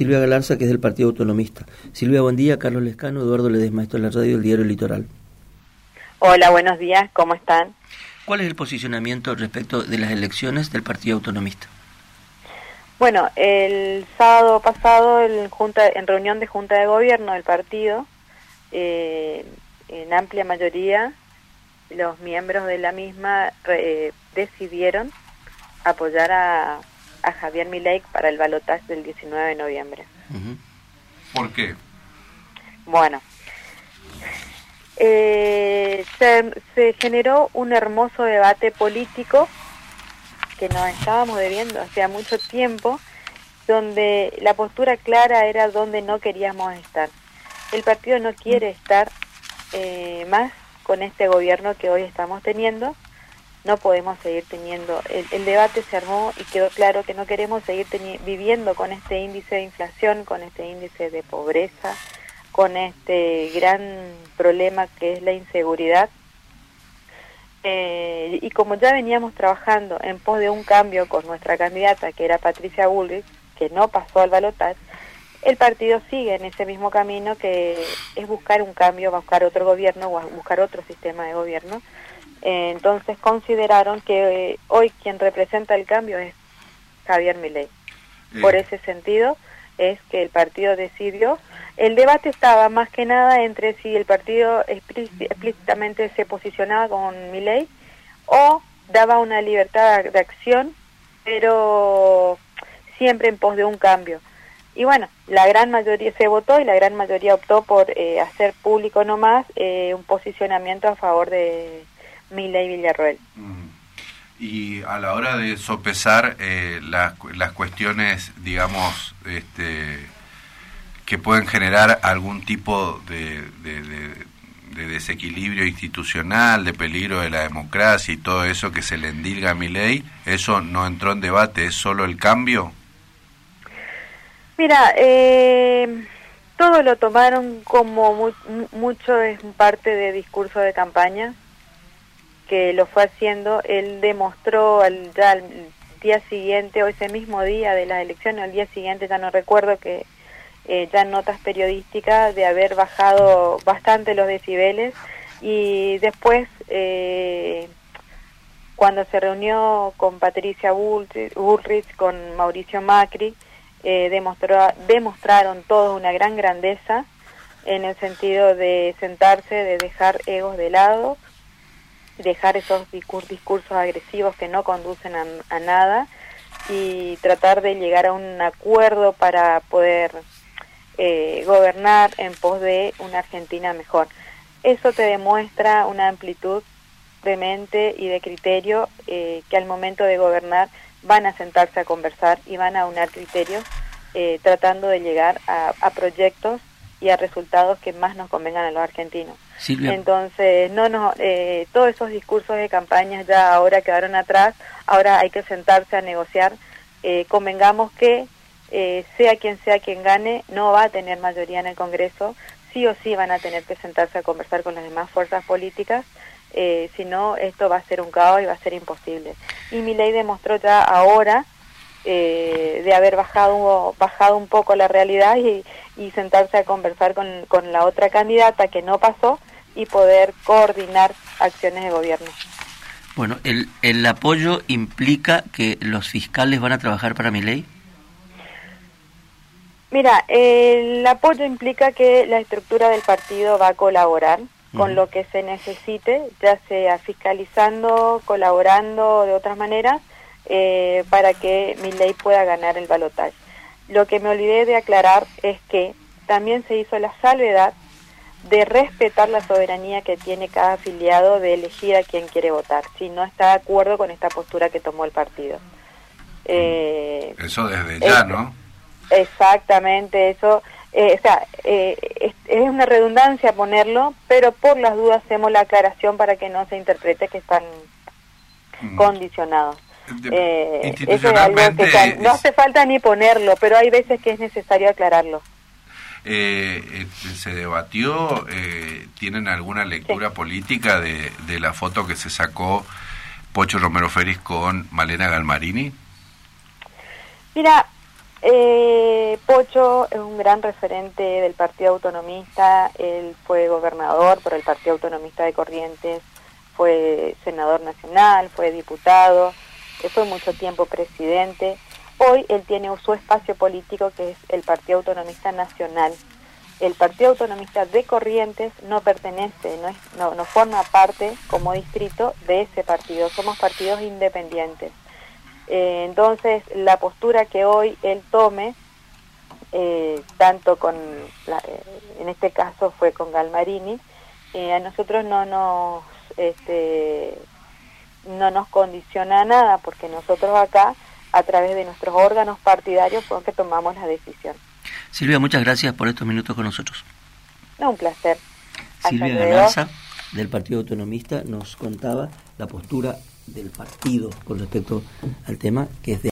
Silvia Galarza, que es del Partido Autonomista. Silvia, buen día. Carlos Lescano, Eduardo Ledesma, esto es la radio del Diario Litoral. Hola, buenos días. ¿Cómo están? ¿Cuál es el posicionamiento respecto de las elecciones del Partido Autonomista? Bueno, el sábado pasado, en, junta, en reunión de Junta de Gobierno del partido, eh, en amplia mayoría, los miembros de la misma eh, decidieron apoyar a a Javier Milei para el balotaje del 19 de noviembre. ¿Por qué? Bueno, eh, se, generó un hermoso debate político que nos estábamos debiendo hacía mucho tiempo, donde la postura clara era donde no queríamos estar. El partido no quiere estar eh, más con este gobierno que hoy estamos teniendo, no podemos seguir teniendo. El, debate se armó y quedó claro que no queremos seguir viviendo con este índice de inflación, con este índice de pobreza, con este gran problema que es la inseguridad. Eh, y como ya veníamos trabajando en pos de un cambio con nuestra candidata, que era Patricia Bullrich, que no pasó al balotaje, el partido sigue en ese mismo camino que es buscar un cambio, buscar otro gobierno, buscar otro sistema de gobierno, eh, entonces consideraron que eh, hoy quien representa el cambio es Javier Milei. Por ese sentido es que el partido decidió. El debate estaba más que nada entre si el partido explícitamente se posicionaba con Milei o daba una libertad de acción, pero siempre en pos de un cambio. Y bueno, la gran mayoría se votó y la gran mayoría optó por eh, hacer público nomás un posicionamiento a favor de, Miley Villarroel. Y a la hora de sopesar eh, las, las cuestiones, digamos, este, que pueden generar algún tipo de, de, desequilibrio institucional, de peligro de la democracia y todo eso que se le endilga a mi ley, ¿eso no entró en debate? ¿Es solo el cambio? Mira, eh, todo lo tomaron como mucho es parte de discurso de campaña que lo fue haciendo, él demostró al, ya al día siguiente o ese mismo día de las elecciones, al día siguiente ya no recuerdo que eh, ya notas periodísticas de haber bajado bastante los decibeles. Y después eh, cuando se reunió con Patricia Bullrich, con Mauricio Macri, eh, demostró, demostraron todos una gran grandeza en el sentido de sentarse, de dejar egos de lado, dejar esos discursos agresivos que no conducen a, nada y tratar de llegar a un acuerdo para poder eh, gobernar en pos de una Argentina mejor. Eso te demuestra una amplitud de mente y de criterio eh, que al momento de gobernar van a sentarse a conversar y van a unar criterios eh, tratando de llegar a, a proyectos y a resultados que más nos convengan a los argentinos. Entonces, no, no, eh, todos esos discursos de campañas ya ahora quedaron atrás, ahora hay que sentarse a negociar. Eh, convengamos que eh, sea quien sea quien gane, no va a tener mayoría en el Congreso, sí o sí van a tener que sentarse a conversar con las demás fuerzas políticas, eh, si no, esto va a ser un caos y va a ser imposible. Y mi ley demostró ya ahora eh, de haber bajado, bajado un poco la realidad y, sentarse a conversar con, con, la otra candidata que no pasó y poder coordinar acciones de gobierno. Bueno, ¿el, el apoyo implica que los fiscales van a trabajar para mi ley? Mira, el apoyo implica que la estructura del partido va a colaborar con lo que se necesite, ya sea fiscalizando, colaborando de otras maneras, eh, para que mi ley pueda ganar el balotaje. Lo que me olvidé de aclarar es que también se hizo la salvedad de respetar la soberanía que tiene cada afiliado de elegir a quien quiere votar, si no está de acuerdo con esta postura que tomó el partido. Eh, eso desde ya, ¿no? Exactamente, eso, eh, o sea, es, una redundancia ponerlo, pero por las dudas hacemos la aclaración para que no se interprete que están condicionados. Eh, eso es algo que no hace falta ni ponerlo, pero hay veces que es necesario aclararlo. Eh, este, se debatió, eh, ¿tienen alguna lectura política de, de, la foto que se sacó Pocho Romero Férez con Malena Galmarini? Mira, Eh, Pocho es un gran referente del Partido Autonomista, él fue gobernador por el Partido Autonomista de Corrientes, fue senador nacional, fue diputado, fue mucho tiempo presidente. Hoy él tiene su espacio político que es el Partido Autonomista Nacional. El Partido Autonomista de Corrientes no pertenece, no, es, no, no forma parte como distrito de ese partido, somos partidos independientes. Eh, entonces, la postura que hoy él tome, eh, tanto con, la, eh, en este caso fue con Galmarini, a nosotros no nos, este, no nos condiciona nada, porque nosotros acá, a través de nuestros órganos partidarios, fue que tomamos la decisión. Silvia, muchas gracias por estos minutos con nosotros. No, un placer. Silvia Galarza, del Partido Autonomista, nos contaba la postura del partido con respecto al tema, que es de